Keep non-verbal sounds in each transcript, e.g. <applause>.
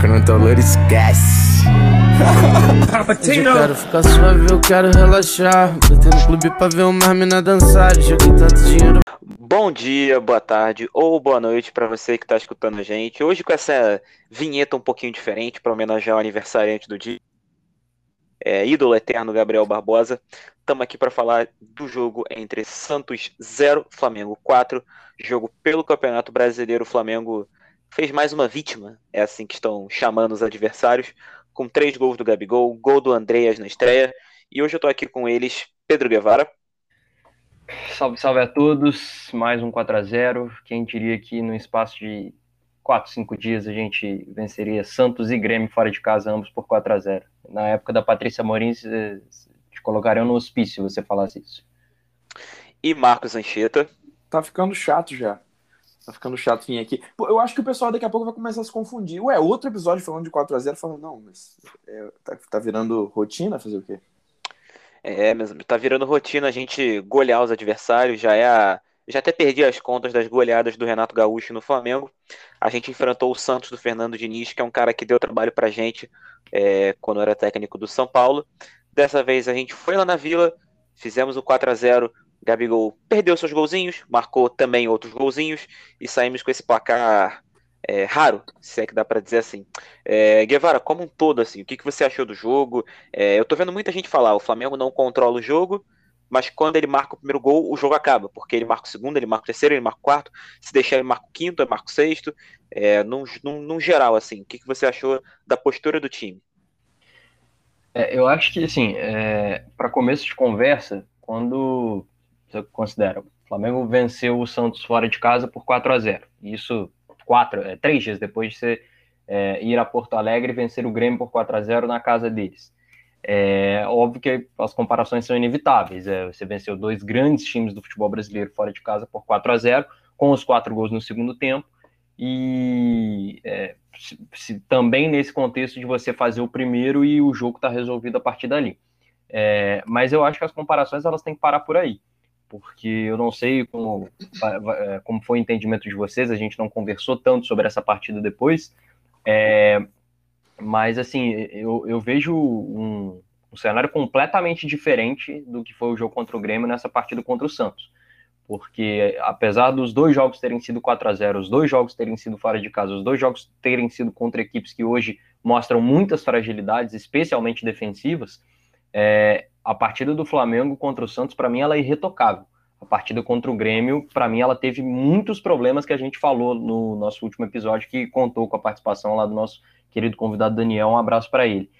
Cantalor esquece. <laughs> Eu quero ficar suave, eu quero relaxar. Botei no clube pra ver uma mina dançar. Joguei tanto dinheiro. Bom dia, boa tarde ou boa noite para você que está escutando a gente. Hoje com essa vinheta um pouquinho diferente para homenagear o aniversariante do dia, é, ídolo eterno Gabriel Barbosa. Estamos aqui para falar do jogo entre Santos 0, Flamengo 4. Jogo pelo Campeonato Brasileiro. O Flamengo fez mais uma vítima, é assim que estão chamando os adversários, com três gols do Gabigol, gol do Andreas na estreia. E hoje eu estou aqui com eles, Pedro Guevara. Salve, salve a todos. Mais um 4 a 0 Quem diria que no espaço de 4, 5 dias a gente venceria Santos e Grêmio fora de casa, ambos por 4 a 0 Na época da Patrícia Morim, te colocariam no hospício se você falasse isso. E Marcos Anchieta. Tá ficando chato já. Tá ficando chato vir aqui. Pô, eu acho que o pessoal daqui a pouco vai começar a se confundir. Ué, outro episódio falando de 4x0, falando, não, mas é, tá, tá, virando rotina fazer o quê? É, mesmo, tá virando rotina a gente golear os adversários, já é a. Já até perdi as contas das goleadas do Renato Gaúcho no Flamengo. A gente enfrentou o Santos do Fernando Diniz, que é um cara que deu trabalho pra gente é, quando era técnico do São Paulo. Dessa vez a gente foi lá na Vila, fizemos o 4 a 0 Gabigol perdeu seus golzinhos, marcou também outros golzinhos e saímos com esse placar é, raro, se é que dá para dizer assim. É, Guevara, como um todo, assim, o que, que você achou do jogo? É, eu tô vendo muita gente falar, o Flamengo não controla o jogo, mas quando ele marca o primeiro gol, o jogo acaba, porque ele marca o segundo, ele marca o terceiro, ele marca o quarto, se deixar ele marca o quinto, ele marca o sexto, é, num, num, num geral, assim, o que, que você achou da postura do time? É, eu acho que, assim, é, para começo de conversa, quando considera? O Flamengo venceu o Santos fora de casa por 4 a 0 Isso quatro, é, três dias depois de você é, ir a Porto Alegre e vencer o Grêmio por 4 a 0 na casa deles. É óbvio que as comparações são inevitáveis. É, você venceu dois grandes times do futebol brasileiro fora de casa por 4 a 0 com os quatro gols no segundo tempo. E é, se, se, também nesse contexto de você fazer o primeiro e o jogo está resolvido a partir dali. É, mas eu acho que as comparações elas têm que parar por aí porque eu não sei como, é, como foi o entendimento de vocês, a gente não conversou tanto sobre essa partida depois, é, mas assim, eu, eu vejo um, um, cenário completamente diferente do que foi o jogo contra o Grêmio nessa partida contra o Santos. Porque apesar dos dois jogos terem sido 4 a 0 os dois jogos terem sido fora de casa, os dois jogos terem sido contra equipes que hoje mostram muitas fragilidades, especialmente defensivas, é, a partida do Flamengo contra o Santos, para mim, ela é irretocável. A partida contra o Grêmio, para mim, ela teve muitos problemas que a gente falou no nosso último episódio, que contou com a participação lá do nosso querido convidado Daniel. Um abraço para ele.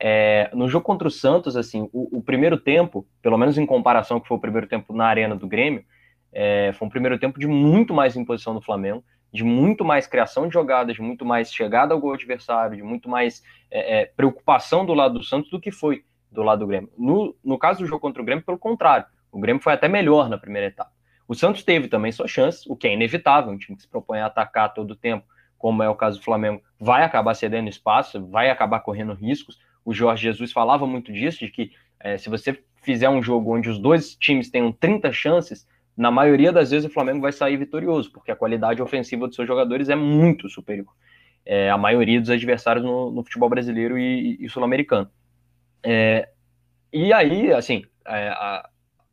É, no jogo contra o Santos, assim, o, o, primeiro tempo, pelo menos em comparação que foi o primeiro tempo na arena do Grêmio, é, foi um primeiro tempo de muito mais imposição do Flamengo, de muito mais criação de jogadas, de muito mais chegada ao gol adversário, de muito mais é, é preocupação do lado do Santos do que foi do lado do Grêmio. No, no caso do jogo contra o Grêmio, pelo contrário, o Grêmio foi até melhor na primeira etapa. O Santos teve também sua chance, o que é inevitável, um time que se propõe a atacar todo o tempo, como é o caso do Flamengo, vai acabar cedendo espaço, vai acabar correndo riscos. O Jorge Jesus falava muito disso, de que é, se você fizer um jogo onde os dois times tenham 30 chances, na maioria das vezes o Flamengo vai sair vitorioso, porque a qualidade ofensiva dos seus jogadores é muito superior. É, a maioria dos adversários no, no futebol brasileiro e, e sul-americano. É, e aí, assim, é, a,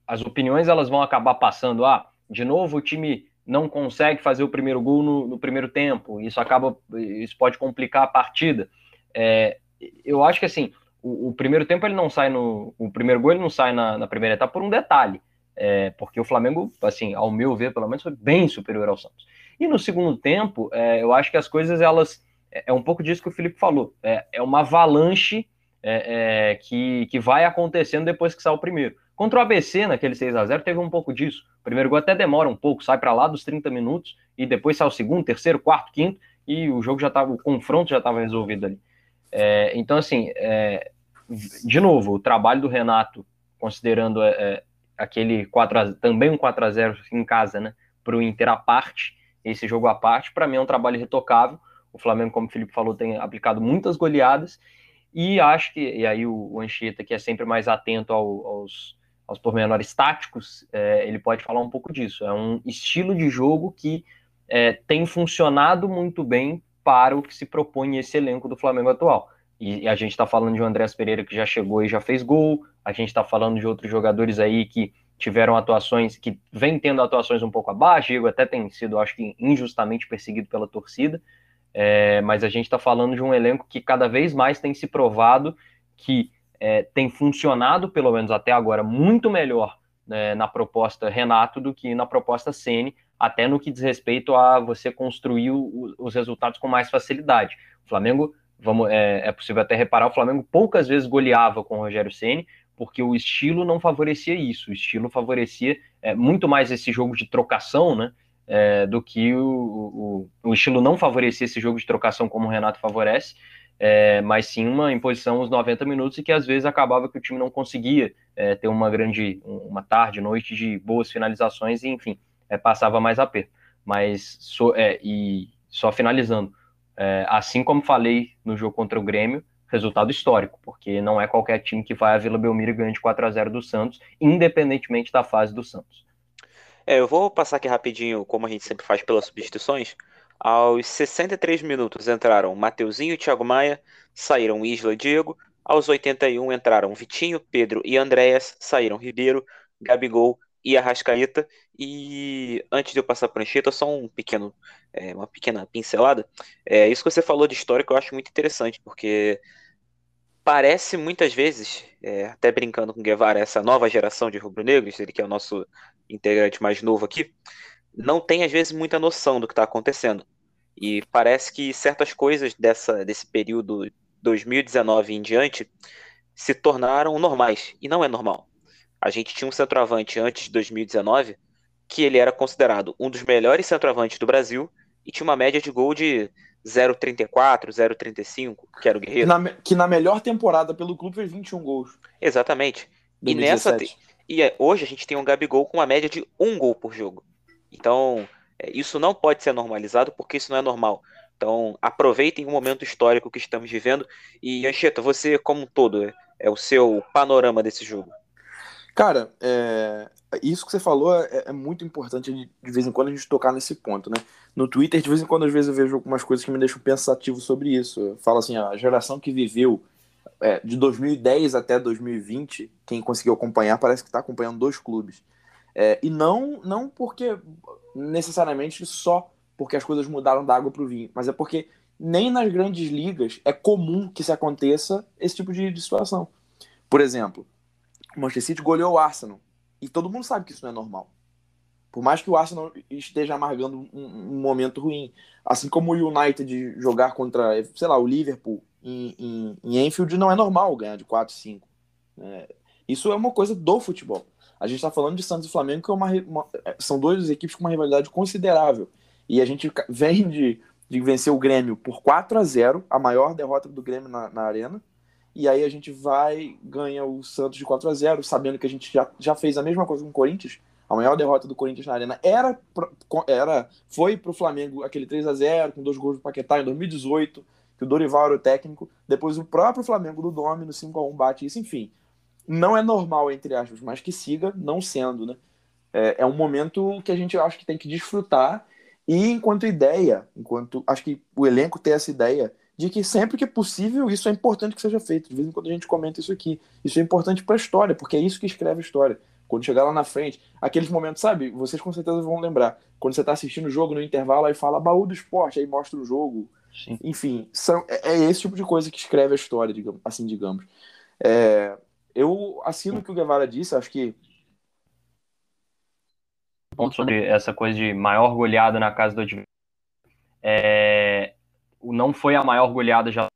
as opiniões elas vão acabar passando. Ah, de novo o time não consegue fazer o primeiro gol no, no primeiro tempo. Isso acaba, isso pode complicar a partida. É, eu acho que assim, o, o, primeiro tempo ele não sai no, o primeiro gol ele não sai na, na primeira etapa por um detalhe, é, porque o Flamengo, assim, ao meu ver, pelo menos foi bem superior ao Santos. E no segundo tempo, é, eu acho que as coisas elas é, é um pouco disso que o Felipe falou. É, é uma avalanche é, é, que, que vai acontecendo depois que sai o primeiro. Contra o ABC, naquele 6 a 0 teve um pouco disso. O primeiro gol até demora um pouco, sai para lá dos 30 minutos e depois sai o segundo, terceiro, quarto, quinto e o jogo já estava, o confronto já estava resolvido ali. É, então, assim, é, de novo, o trabalho do Renato, considerando é, aquele 4 a, também um 4 a 0 em casa, né, para o Inter à parte, esse jogo à parte, para mim é um trabalho retocável. O Flamengo, como o Felipe falou, tem aplicado muitas goleadas e acho que, e aí o, o Anchieta, que é sempre mais atento ao, aos, aos pormenores táticos, é, ele pode falar um pouco disso. É um estilo de jogo que é, tem funcionado muito bem para o que se propõe esse elenco do Flamengo atual. E, e a gente está falando de um Andrés Pereira que já chegou e já fez gol, a gente está falando de outros jogadores aí que tiveram atuações, que vem tendo atuações um pouco abaixo, Diego até tem sido, acho que, injustamente perseguido pela torcida, é, mas a gente está falando de um elenco que cada vez mais tem se provado que é, tem funcionado, pelo menos até agora, muito melhor né, na proposta Renato do que na proposta Ceni, até no que diz respeito a você construir o, os resultados com mais facilidade. O Flamengo, vamos, é, é, possível até reparar, o Flamengo poucas vezes goleava com o Rogério Ceni, porque o estilo não favorecia isso. O estilo favorecia é, muito mais esse jogo de trocação, né? É, do que o, o, o, estilo não favorecia esse jogo de trocação como o Renato favorece, é, mas sim uma imposição os 90 minutos e que às vezes acabava que o time não conseguia é, ter uma grande, uma tarde, noite de boas finalizações e enfim, é, passava mais aperto. Mas so, é, e só finalizando, é, assim como falei no jogo contra o Grêmio, resultado histórico, porque não é qualquer time que vai à Vila Belmiro e ganha de 4 a 0 do Santos, independentemente da fase do Santos. É, eu vou passar aqui rapidinho, como a gente sempre faz pelas substituições. Aos 63 minutos entraram Mateuzinho e Thiago Maia, saíram Isla e Diego. Aos 81 entraram Vitinho, Pedro e Andréas, saíram Ribeiro, Gabigol e Arrascaeta. E antes de eu passar a Anchieta, só um pequeno, é, uma pequena pincelada. É, isso que você falou de história que eu acho muito interessante, porque parece muitas vezes, é, até brincando com Guevara, essa nova geração de rubro-negros, ele que é o nosso integrante mais novo aqui, não tem às vezes muita noção do que está acontecendo. E parece que certas coisas dessa, desse período 2019 em diante se tornaram normais. E não é normal. A gente tinha um centroavante antes de 2019 que ele era considerado um dos melhores centroavantes do Brasil e tinha uma média de gol de 0,34, 0,35, que era o Guerreiro. Na, que na melhor temporada pelo clube fez 21 gols. Exatamente. 2017. E nessa e é, hoje a gente tem um Gabigol com uma média de um gol por jogo. Então, é, isso não pode ser normalizado porque isso não é normal. Então, aproveitem o momento histórico que estamos vivendo. E, Ancheta, você, como um todo, é, é o seu panorama desse jogo. Cara, é, isso que você falou é, é, muito importante de, de, vez em quando a gente tocar nesse ponto, né? No Twitter, de vez em quando, às vezes eu vejo algumas coisas que me deixam pensativo sobre isso. Fala assim, a geração que viveu é, de 2010 até 2020, quem conseguiu acompanhar parece que está acompanhando dois clubes. É, e não, não porque necessariamente só porque as coisas mudaram da água para o vinho, mas é porque nem nas grandes ligas é comum que se aconteça esse tipo de, de situação. Por exemplo, o Manchester City goleou o Arsenal. E todo mundo sabe que isso não é normal. Por mais que o Arsenal esteja amargando um, um momento ruim. Assim como o United jogar contra, sei lá, o Liverpool em, em, em Enfield, não é normal ganhar de 4, 5. É, isso é uma coisa do futebol. A gente está falando de Santos e Flamengo, que é uma, uma, são duas equipes com uma rivalidade considerável. E a gente vem de, de vencer o Grêmio por 4 a 0 a maior derrota do Grêmio na, na Arena e aí a gente vai, ganha o Santos de 4 a 0 sabendo que a gente já, já fez a mesma coisa com o Corinthians. A maior derrota do Corinthians na Arena era, era foi para o Flamengo aquele 3 a 0 com dois gols do Paquetá em 2018, que o Dorival era o técnico. Depois o próprio Flamengo do Domi no 5 a 1 bate isso, enfim. Não é normal, entre aspas, mas que siga não sendo, né? É, é um momento que a gente acho que tem que desfrutar e enquanto ideia, enquanto acho que o elenco tem essa ideia de que sempre que é possível isso é importante que seja feito. De vez em quando a gente comenta isso aqui. Isso é importante para a história, porque é isso que escreve a história. Quando chegar lá na frente, aqueles momentos, sabe? Vocês com certeza vão lembrar. Quando você está assistindo o jogo no intervalo, aí fala baú do esporte, aí mostra o jogo. Sim. Enfim, são, é, é, esse tipo de coisa que escreve a história, digamos, assim, digamos. É, eu assino o que o Guevara disse, acho que. Ponto sobre essa coisa de maior goleada na casa do adversário. É, não foi a maior goleada já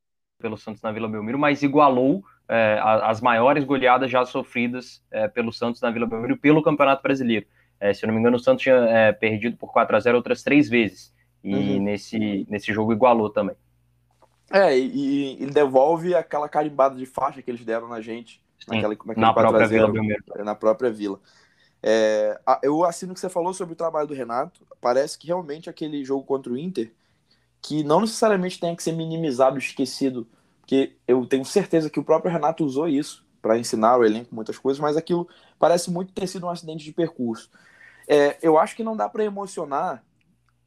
pelo Santos na Vila Belmiro, mas igualou é, as maiores goleadas já sofridas é, pelo Santos na Vila Belmiro pelo Campeonato Brasileiro. É, se eu não me engano, o Santos tinha é, perdido por 4 a 0 outras três vezes. E uhum. nesse, nesse jogo igualou também. É, e, e, devolve aquela carimbada de faixa que eles deram na gente. Sim, naquela, na própria Vila Belmiro. Na própria Vila. É, eu assino o que você falou sobre o trabalho do Renato. Parece que realmente aquele jogo contra o Inter que não necessariamente tenha que ser minimizado, esquecido, porque eu tenho certeza que o próprio Renato usou isso para ensinar o elenco muitas coisas, mas aquilo parece muito ter sido um acidente de percurso. É, eu acho que não dá para emocionar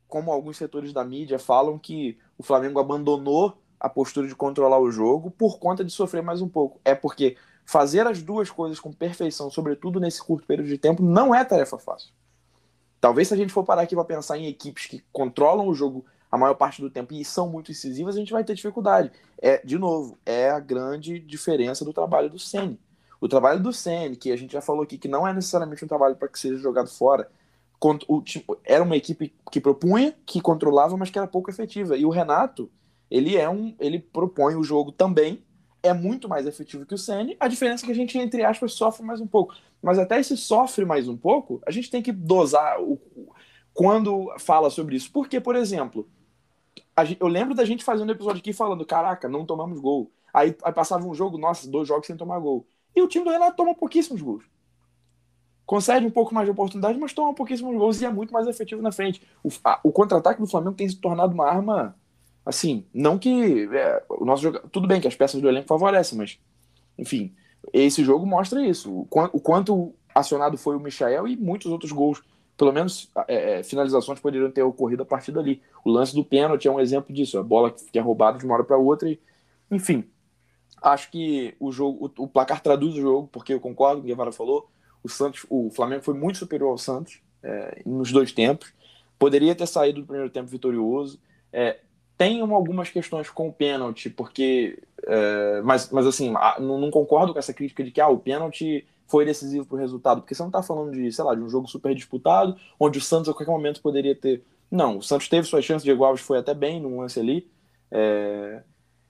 como alguns setores da mídia falam que o Flamengo abandonou a postura de controlar o jogo por conta de sofrer mais um pouco. É porque fazer as duas coisas com perfeição, sobretudo nesse curto período de tempo, não é tarefa fácil. Talvez se a gente for parar aqui para pensar em equipes que controlam o jogo a maior parte do tempo e são muito incisivas, a gente vai ter dificuldade. É, de novo, é a grande diferença do trabalho do Ceni. O trabalho do Ceni, que a gente já falou aqui, que não é necessariamente um trabalho para que seja jogado fora, era uma equipe que propunha, que controlava, mas que era pouco efetiva. E o Renato, ele é um, ele propõe o jogo também, é muito mais efetivo que o Ceni. A diferença é que a gente entre aspas sofre mais um pouco. Mas até esse sofre mais um pouco, a gente tem que dosar o, quando fala sobre isso. Porque, por exemplo, eu lembro da gente fazendo um episódio aqui falando, caraca, não tomamos gol. Aí, aí passava um jogo, nossa, dois jogos sem tomar gol. E o time do Renato toma pouquíssimos gols concede um pouco mais de oportunidade, mas toma pouquíssimos gols e é muito mais efetivo na frente. O, o contra-ataque do Flamengo tem se tornado uma arma, assim, não que é, o nosso jogo, tudo bem que as peças do elenco favorecem, mas enfim, esse jogo mostra isso. O, o quanto acionado foi o Michael e muitos outros gols, pelo menos é, é, finalizações poderiam ter ocorrido a partir dali. O lance do pênalti é um exemplo disso, a bola que é roubada de uma hora para outra e, enfim. Acho que o jogo, o, o placar traduz o jogo, porque eu concordo com o Guevara falou o Santos, o Flamengo foi muito superior ao Santos é, nos dois tempos. Poderia ter saído do primeiro tempo vitorioso. É, tem algumas questões com o pênalti, porque. É, mas, mas assim, não, não, concordo com essa crítica de que ah, o pênalti foi decisivo para o resultado, porque você não está falando de, sei lá, de um jogo super disputado, onde o Santos a qualquer momento poderia ter. Não, o Santos teve suas chances, Diego Alves foi até bem no lance ali. É,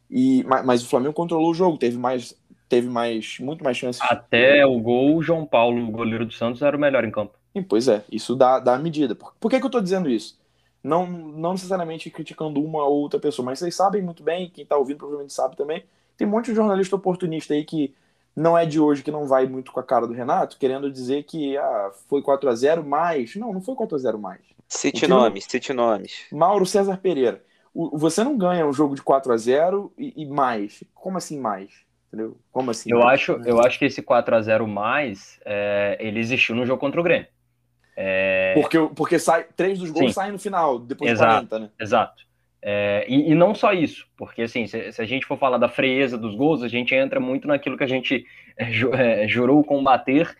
e, mas, mas, o Flamengo controlou o jogo, teve mais teve mais, muito mais chances. Até o gol, o João Paulo, o goleiro do Santos, era o melhor em campo. E, pois é, isso dá, dá a medida. Por, por que, que eu estou dizendo isso? Não, não necessariamente criticando uma ou outra pessoa, mas vocês sabem muito bem, quem está ouvindo provavelmente sabe também, tem um monte de jornalista oportunista aí que não é de hoje, que não vai muito com a cara do Renato, querendo dizer que ah, foi 4 a 0 mais. Não, não foi 4 a 0 mais. Cite nomes, cite nomes. Mauro César Pereira. O, você não ganha um jogo de 4 a 0 e, e mais. Como assim mais? Entendeu? Como assim? Eu, acho, eu acho que esse 4 a 0 mais, é, ele existiu no jogo contra o Grêmio. É... Porque, porque sai, três dos gols Sim. saem no final, depois exato, de 40, né? Exato. É, e, e, não só isso, porque assim, se, se, a gente for falar da frieza dos gols, a gente entra muito naquilo que a gente é, é, jurou combater,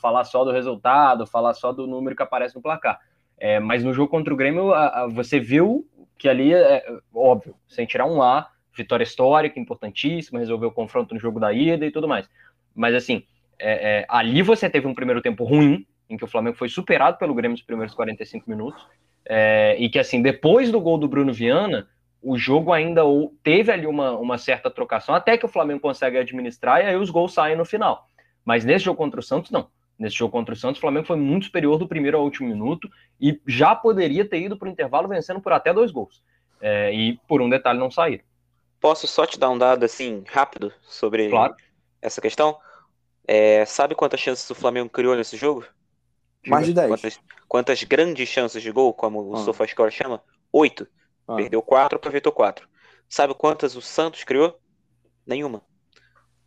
falar só do resultado, falar só do número que aparece no placar. É, mas no jogo contra o Grêmio, a, a, você viu que ali, é, óbvio, sem tirar um A, vitória histórica, importantíssima, resolveu o confronto no jogo da ida e tudo mais. Mas assim, é, é, ali você teve um primeiro tempo ruim, em que o Flamengo foi superado pelo Grêmio nos primeiros 45 minutos, é, e que assim, depois do gol do Bruno Viana, o jogo ainda teve ali uma, uma certa trocação, até que o Flamengo consegue administrar e aí os gols saem no final. Mas nesse jogo contra o Santos, não. Nesse jogo contra o Santos, o Flamengo foi muito superior do primeiro ao último minuto e já poderia ter ido para o intervalo vencendo por até dois gols. É, e por um detalhe não saíram. Posso só te dar um dado assim, rápido, sobre claro. essa questão? É, sabe quantas chances o Flamengo criou nesse jogo? Mais de 10. Quantas, quantas grandes chances de gol, como o ah. SofaScore chama? Oito. Ah. Perdeu quatro, aproveitou quatro. Sabe quantas o Santos criou? Nenhuma.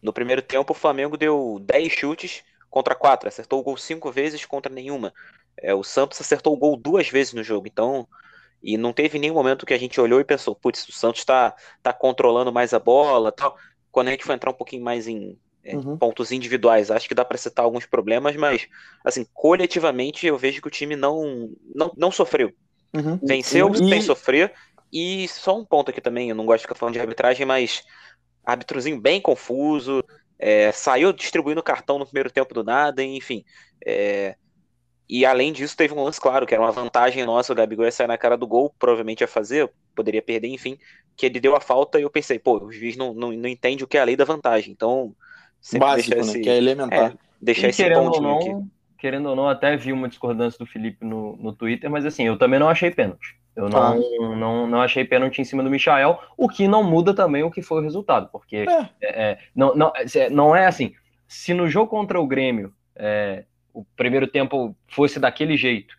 No primeiro tempo, o Flamengo deu 10 chutes contra quatro. Acertou o gol cinco vezes contra nenhuma. É, o Santos acertou o gol duas vezes no jogo. Então, e não teve nenhum momento que a gente olhou e pensou, putz, o Santos está tá controlando mais a bola tal. Quando a gente for entrar um pouquinho mais em uhum. pontos individuais, acho que dá para citar alguns problemas, mas assim, coletivamente eu vejo que o time não, não, não sofreu. Uhum. Venceu e... sem sofrer. E só um ponto aqui também, eu não gosto de ficar falando de arbitragem, mas arbitrozinho bem confuso, é, saiu distribuindo cartão no primeiro tempo do nada, enfim. É, e além disso, teve um lance claro, que era uma vantagem nossa, o Gabigol ia sair na cara do gol, provavelmente ia fazer, poderia perder, enfim, que ele deu a falta e eu pensei, pô, o juiz não, não, não entende o que é a lei da vantagem, então... Básico, né, esse, que é elementar. É, deixar e esse querendo ou não, aqui. Querendo ou não, até vi uma discordância do Felipe no, no Twitter, mas assim, eu também não achei pênalti. Eu não, ah. não, não achei pênalti em cima do Michael, o que não muda também o que foi o resultado, porque é. É, é não, não, é, não é assim, se no jogo contra o Grêmio é, o primeiro tempo fosse daquele jeito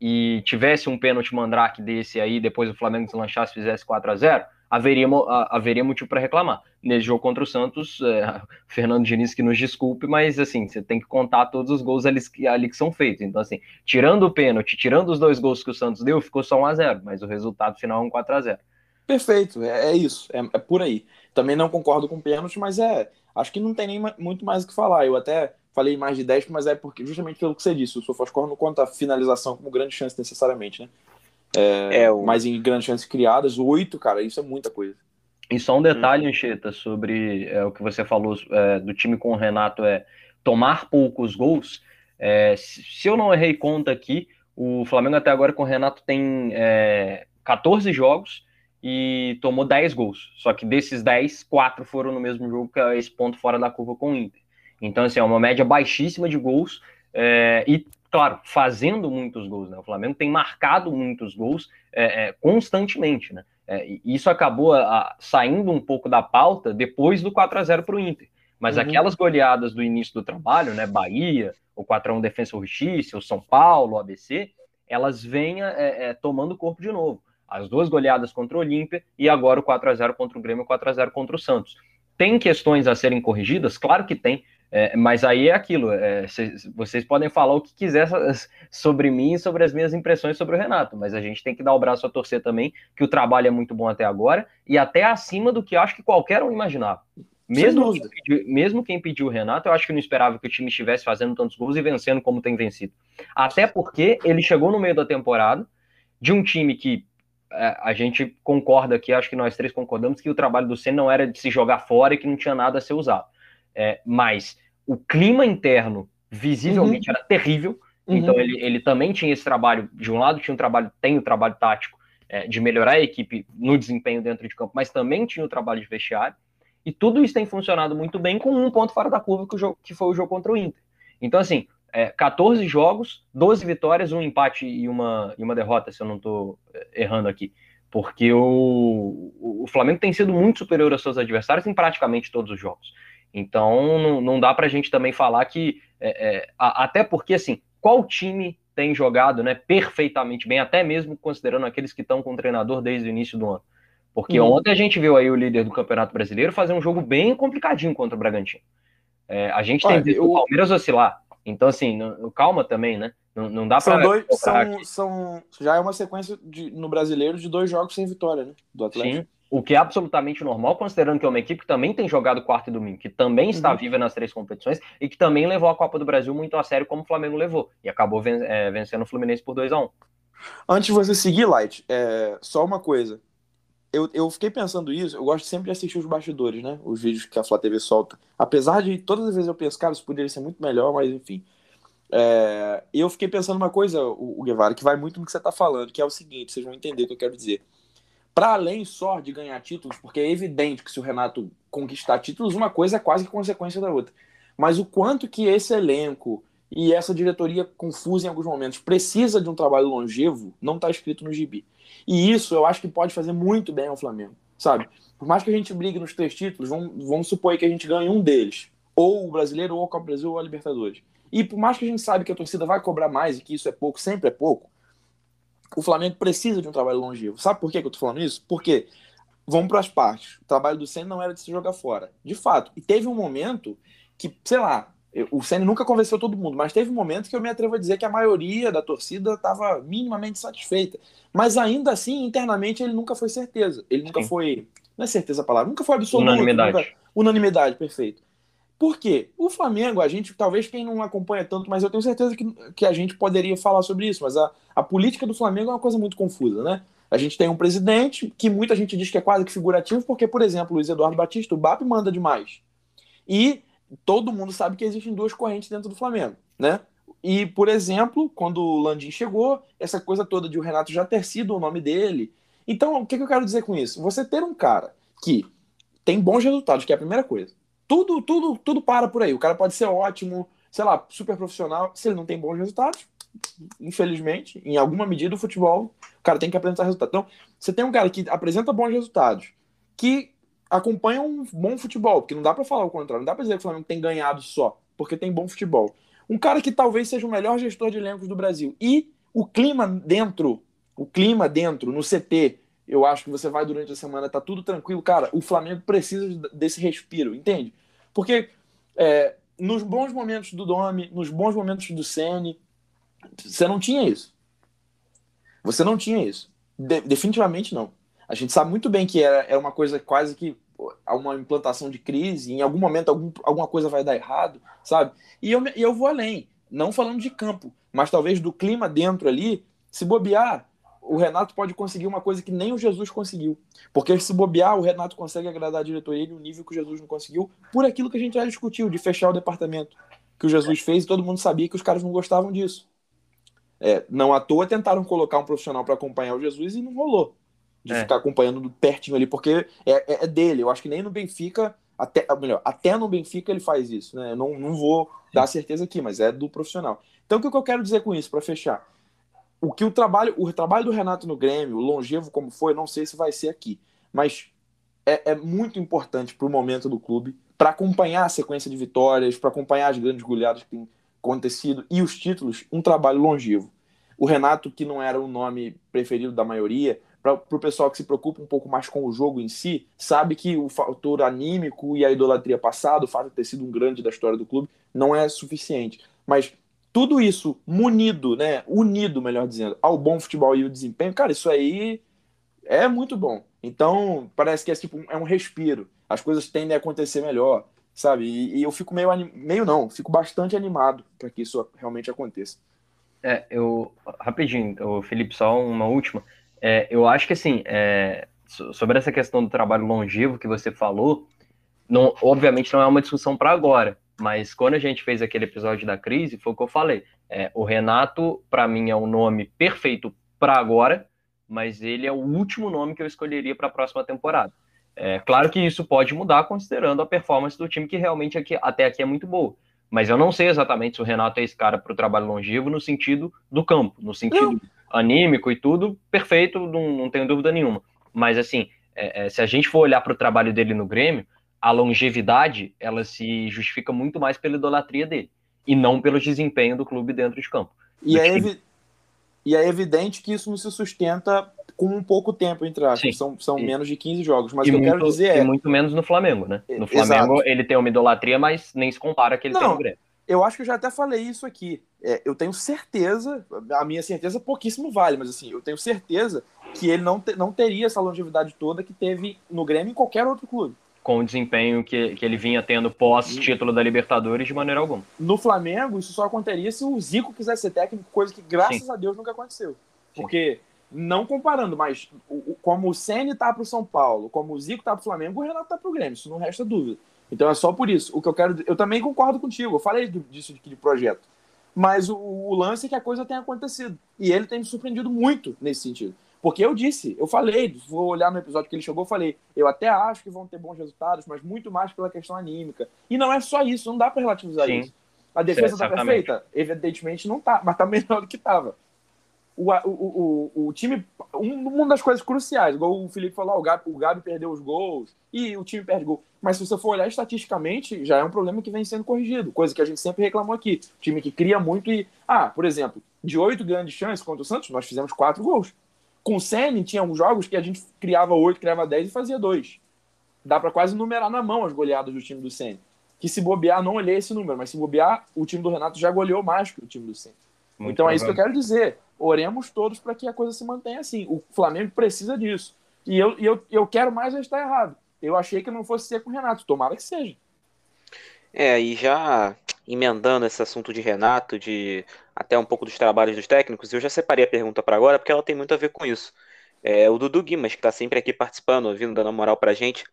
e tivesse um pênalti mandrake desse aí, depois o Flamengo deslanchasse e fizesse 4 a 0 haveria, haveria motivo para reclamar. Nesse jogo contra o Santos, é, <laughs> Fernando Diniz que nos desculpe, mas assim, você tem que contar todos os gols ali, ali que são feitos. Então, assim, tirando o pênalti, tirando os dois gols que o Santos deu, ficou só 1 a 0 mas o resultado final é um 4 a 0 Perfeito, é, é isso, é, é, por aí. Também não concordo com o pênalti, mas é. Acho que não tem nem muito mais o que falar. Eu até falei mais de 10, mas é porque justamente pelo que você disse, o Sofoscore não conta a finalização como grande chance necessariamente, né? É, é o... Mas em grandes chances criadas, oito, cara, isso é muita coisa. E só um detalhe, hum. Ancheta, sobre é, o que você falou é, do time com o Renato é tomar poucos gols. É, se eu não errei conta aqui, o Flamengo até agora com o Renato tem 14 é, jogos e tomou 10 gols. Só que desses 10, 4 foram no mesmo jogo, que é esse ponto fora da curva com o Inter. Então, assim, é uma média baixíssima de gols. É, e, claro, fazendo muitos gols. Né? O Flamengo tem marcado muitos gols é, é, constantemente. Né? É, e isso acabou a, saindo um pouco da pauta depois do 4 a 0 para o Inter. Mas uhum. aquelas goleadas do início do trabalho, né? Bahia, o 4x1 Defensa Justiça, o São Paulo, o ABC, elas vêm é, é, tomando corpo de novo as duas goleadas contra o Olímpia e agora o 4 a 0 contra o Grêmio e 4 a 0 contra o Santos. Tem questões a serem corrigidas? Claro que tem, é, mas aí é aquilo. É, cês, vocês podem falar o que quiser <laughs> sobre mim e sobre as minhas impressões sobre o Renato, mas a gente tem que dar o braço a torcer também, que o trabalho é muito bom até agora e até acima do que acho que qualquer um imaginava. Mesmo quem, pediu, mesmo quem pediu o Renato, eu acho que não esperava que o time estivesse fazendo tantos gols e vencendo como tem vencido. Até porque ele chegou no meio da temporada de um time que é, a gente concorda aqui, acho que nós três concordamos que o trabalho do Senna não era de se jogar fora e que não tinha nada a ser usado. É, mas o clima interno visivelmente uhum. era terrível, uhum. então ele, ele também tinha esse trabalho, de um lado tinha um trabalho, tem o trabalho tático é, de melhorar a equipe no desempenho dentro de campo, mas também tinha o trabalho de vestiário, e tudo isso tem funcionado muito bem com um ponto fora da curva que, o jogo, que foi o jogo contra o Inter. Então, assim, é, 14 jogos, 12 vitórias, um empate e uma, e uma derrota, se eu não estou é, errando aqui. Porque o, o Flamengo tem sido muito superior aos seus adversários em praticamente todos os jogos. Então não, não dá para a gente também falar que. É, é, até porque, assim, qual time tem jogado né, perfeitamente bem, até mesmo considerando aqueles que estão com o treinador desde o início do ano? Porque uhum. ontem a gente viu aí o líder do Campeonato Brasileiro fazer um jogo bem complicadinho contra o Bragantino. É, a gente tem visto eu... o Palmeiras oscilar, então, assim, não, calma também, né? Não, não dá para. São são, são, já é uma sequência de, no brasileiro de dois jogos sem vitória, né? Do Atlético. Sim, o que é absolutamente normal, considerando que é uma equipe que também tem jogado quarto e domingo, que também está uhum. viva nas três competições e que também levou a Copa do Brasil muito a sério, como o Flamengo levou, e acabou ven é, vencendo o Fluminense por 2 a 1 um. Antes de você seguir, Light, é, só uma coisa. Eu, eu fiquei pensando isso, eu gosto sempre de assistir os bastidores, né? Os vídeos que a Flá TV solta. Apesar de todas as vezes eu penso, cara, isso poderia ser muito melhor, mas enfim. É, eu fiquei pensando uma coisa, o, o Guevara, que vai muito no que você está falando, que é o seguinte, vocês vão entender o que eu quero dizer. Para além só de ganhar títulos, porque é evidente que se o Renato conquistar títulos, uma coisa é quase que consequência da outra. Mas o quanto que esse elenco e essa diretoria confusa em alguns momentos precisa de um trabalho longevo, não está escrito no gibi. E isso eu acho que pode fazer muito bem ao Flamengo, sabe? Por mais que a gente brigue nos três títulos, vamos, vamos supor que a gente ganhe um deles, ou o Brasileiro, ou o Copa Brasil, ou a Libertadores. E por mais que a gente sabe que a torcida vai cobrar mais e que isso é pouco, sempre é pouco, o Flamengo precisa de um trabalho longevo. Sabe por que, eu tô falando isso? Porque, vamos para as partes, o trabalho do Senna não era de se jogar fora. De fato. E teve um momento que, sei lá, o Senna nunca convenceu todo mundo, mas teve um momento que eu me atrevo a dizer que a maioria da torcida estava minimamente satisfeita. Mas ainda assim, internamente, ele nunca foi certeza. Ele nunca Sim. foi. Não é certeza a palavra, nunca foi absoluto. Unanimidade. Nunca, unanimidade, perfeito. Por quê? O Flamengo, a gente, talvez quem não acompanha tanto, mas eu tenho certeza que, que a gente poderia falar sobre isso, mas a, a política do Flamengo é uma coisa muito confusa, né? A gente tem um presidente que muita gente diz que é quase que figurativo, porque, por exemplo, Luiz Eduardo Batista, o BAP manda demais. E todo mundo sabe que existem duas correntes dentro do Flamengo, né? E, por exemplo, quando o Landim chegou, essa coisa toda de o Renato já ter sido o nome dele. Então, o que, que eu quero dizer com isso? Você ter um cara que tem bons resultados, que é a primeira coisa tudo, tudo, tudo para por aí. O cara pode ser ótimo, sei lá, super profissional. Se ele não tem bons resultados, infelizmente, em alguma medida o futebol, o cara tem que apresentar resultados. Então, você tem um cara que apresenta bons resultados, que acompanha um bom futebol, porque não dá para falar o contrário, não dá para dizer que o Flamengo tem ganhado só, porque tem bom futebol. Um cara que talvez seja o melhor gestor de elencos do Brasil. E o clima dentro, o clima dentro, no CT, eu acho que você vai durante a semana, tá tudo tranquilo. Cara, o Flamengo precisa desse respiro, entende? Porque é, nos bons momentos do Domi, nos bons momentos do Sene, você não tinha isso. Você não tinha isso. De, definitivamente não. A gente sabe muito bem que era, era uma coisa quase que uma implantação de crise, em algum momento algum, alguma coisa vai dar errado, sabe? E eu, eu vou além, não falando de campo, mas talvez do clima dentro ali, se bobear, o Renato pode conseguir uma coisa que nem o Jesus conseguiu. Porque se bobear, o Renato consegue agradar a diretoria no nível que o Jesus não conseguiu, por aquilo que a gente já discutiu, de fechar o departamento que o Jesus fez e todo mundo sabia que os caras não gostavam disso. É, não à toa tentaram colocar um profissional para acompanhar o Jesus e não rolou. De é. ficar acompanhando pertinho ali, porque é, é, é, dele. Eu acho que nem no Benfica, até, melhor, até no Benfica ele faz isso. Né? Eu não, não vou dar certeza aqui, mas é do profissional. Então o que eu quero dizer com isso, para fechar? O que o trabalho, o trabalho do Renato no Grêmio, longevo como foi, não sei se vai ser aqui, mas é, é muito importante para o momento do clube, para acompanhar a sequência de vitórias, para acompanhar as grandes goleadas que têm acontecido e os títulos, um trabalho longevo. O Renato, que não era o nome preferido da maioria, para o pessoal que se preocupa um pouco mais com o jogo em si, sabe que o fator anímico e a idolatria passada, o fato de ter sido um grande da história do clube, não é suficiente. Mas tudo isso munido, né, unido, melhor dizendo, ao bom futebol e o desempenho, cara, isso aí é muito bom. Então, parece que é tipo é um respiro. As coisas tendem a acontecer melhor, sabe? E, e eu fico meio anim... meio não, fico bastante animado para que isso realmente aconteça. É, eu rapidinho, o Felipe, só uma última. É, eu acho que assim, é, sobre essa questão do trabalho longevo que você falou, não, obviamente não é uma discussão para agora, mas quando a gente fez aquele episódio da crise, foi o que eu falei. É, o Renato, para mim, é um nome perfeito para agora, mas ele é o último nome que eu escolheria para a próxima temporada. É claro que isso pode mudar considerando a performance do time, que realmente aqui, até aqui é muito boa. Mas eu não sei exatamente se o Renato é esse cara para o trabalho longevo no sentido do campo, no sentido não. anímico e tudo, perfeito, não, não tenho dúvida nenhuma. Mas assim, é, é, se a gente for olhar para o trabalho dele no Grêmio, a longevidade ela se justifica muito mais pela idolatria dele e não pelo desempenho do clube dentro de campo. E é, evi e é evidente que isso não se sustenta com um pouco tempo, entre aspas. São, são menos de 15 jogos. Mas e o que eu quero dizer é. muito menos no Flamengo, né? No Flamengo Exato. ele tem uma idolatria, mas nem se compara que ele não, tem no Grêmio. Eu acho que eu já até falei isso aqui. É, eu tenho certeza, a minha certeza pouquíssimo vale, mas assim, eu tenho certeza que ele não, te, não teria essa longevidade toda que teve no Grêmio em qualquer outro clube com o desempenho que, que ele vinha tendo pós-título da Libertadores de maneira alguma. No Flamengo, isso só aconteceria se o Zico quisesse ser técnico, coisa que, graças Sim. a Deus, nunca aconteceu. Porque, não comparando, mas como o Ceni tá pro São Paulo, como o Zico tá pro Flamengo, o Renato tá pro Grêmio, isso não resta dúvida. Então é só por isso. O que eu quero. Eu também concordo contigo, eu falei disso aqui de projeto. Mas o, o lance é que a coisa tem acontecido. E ele tem me surpreendido muito nesse sentido. Porque eu disse, eu falei, vou olhar no episódio que ele chegou, eu falei, eu até acho que vão ter bons resultados, mas muito mais pela questão anímica. E não é só isso, não dá para relativizar Sim. isso. A defesa está perfeita? Evidentemente não tá, mas tá <laughs> melhor do que tava. O, o, o, o time, uma das coisas cruciais, igual o Felipe falou, o Gabi, o Gabi perdeu os gols e o time perde gol. Mas se você for olhar estatisticamente, já é um problema que vem sendo corrigido, coisa que a gente sempre reclamou aqui. Time que cria muito e. Ah, por exemplo, de oito grandes chances contra o Santos, nós fizemos quatro gols. Com o Senna, tinha uns jogos que a gente criava oito, criava dez e fazia dois. Dá para quase numerar na mão as goleadas do time do Senna. Que se bobear, não olhei esse número, mas se bobear, o time do Renato já goleou mais que o time do Senna. Muito então é isso que eu quero dizer. Oremos todos para que a coisa se mantenha assim. O Flamengo precisa disso. E eu, eu, eu quero mais eu estar errado. Eu achei que não fosse ser com o Renato. Tomara que seja. É, e já emendando esse assunto de Renato, de até um pouco dos trabalhos dos técnicos, eu já separei a pergunta para agora, porque ela tem muito a ver com isso. É, o Dudu Guimas, que está sempre aqui participando, ouvindo, dando moral para a gente,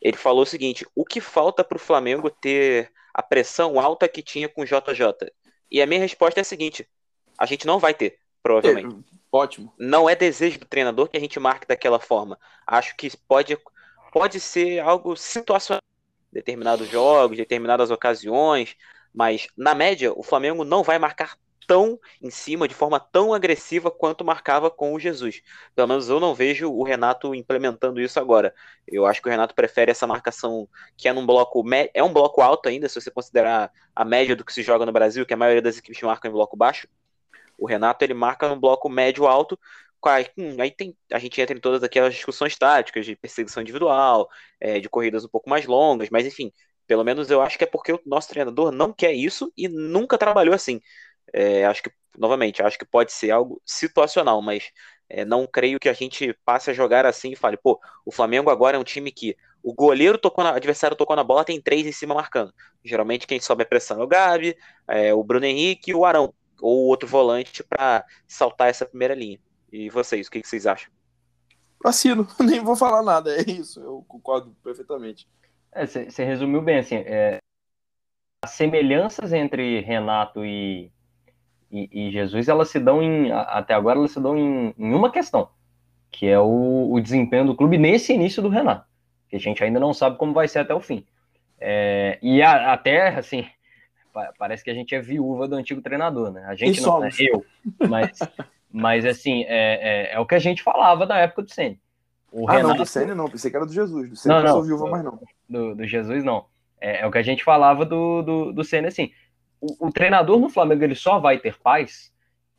ele falou o seguinte: o que falta para o Flamengo ter a pressão alta que tinha com o JJ? E a minha resposta é a seguinte: a gente não vai ter, provavelmente. É, ótimo. Não é desejo do treinador que a gente marque daquela forma. Acho que pode, pode ser algo situacional determinados jogos, determinadas ocasiões, mas na média o Flamengo não vai marcar tão em cima, de forma tão agressiva quanto marcava com o Jesus. Pelo menos eu não vejo o Renato implementando isso agora. Eu acho que o Renato prefere essa marcação que é num bloco é um bloco alto ainda, se você considerar a média do que se joga no Brasil, que a maioria das equipes marcam em bloco baixo. O Renato ele marca num bloco médio alto aí tem, a gente entra em todas aquelas discussões táticas de perseguição individual, é, de corridas um pouco mais longas, mas enfim, pelo menos eu acho que é porque o nosso treinador não quer isso e nunca trabalhou assim. É, acho que, novamente, acho que pode ser algo situacional, mas é, não creio que a gente passe a jogar assim e fale, pô, o Flamengo agora é um time que o goleiro tocou na, o adversário tocou na bola, tem três em cima marcando. Geralmente quem sobe a pressão é o Gabi, é, o Bruno Henrique e o Arão, ou outro volante para saltar essa primeira linha. E vocês, o que, que vocês acham? Assino, <laughs> nem vou falar nada, é isso, eu concordo perfeitamente. Você é, resumiu bem, assim, é, as semelhanças entre Renato e, e, e, Jesus, elas se dão em, até agora, elas se dão em, em uma questão, que é o, o, desempenho do clube nesse início do Renato, que a gente ainda não sabe como vai ser até o fim. É, e a, até, assim, parece que a gente é viúva do antigo treinador, né? A gente e não, né? eu, mas, mas assim, é, é, é, o que a gente falava da época do Senna. O ah, Renato... não, do Senna não, pensei que era do Jesus, do Senna não, não, não sou viúva mais não. Do, do Jesus não. É, é, o que a gente falava do, do, do Senna, assim, o, o, treinador no Flamengo ele só vai ter paz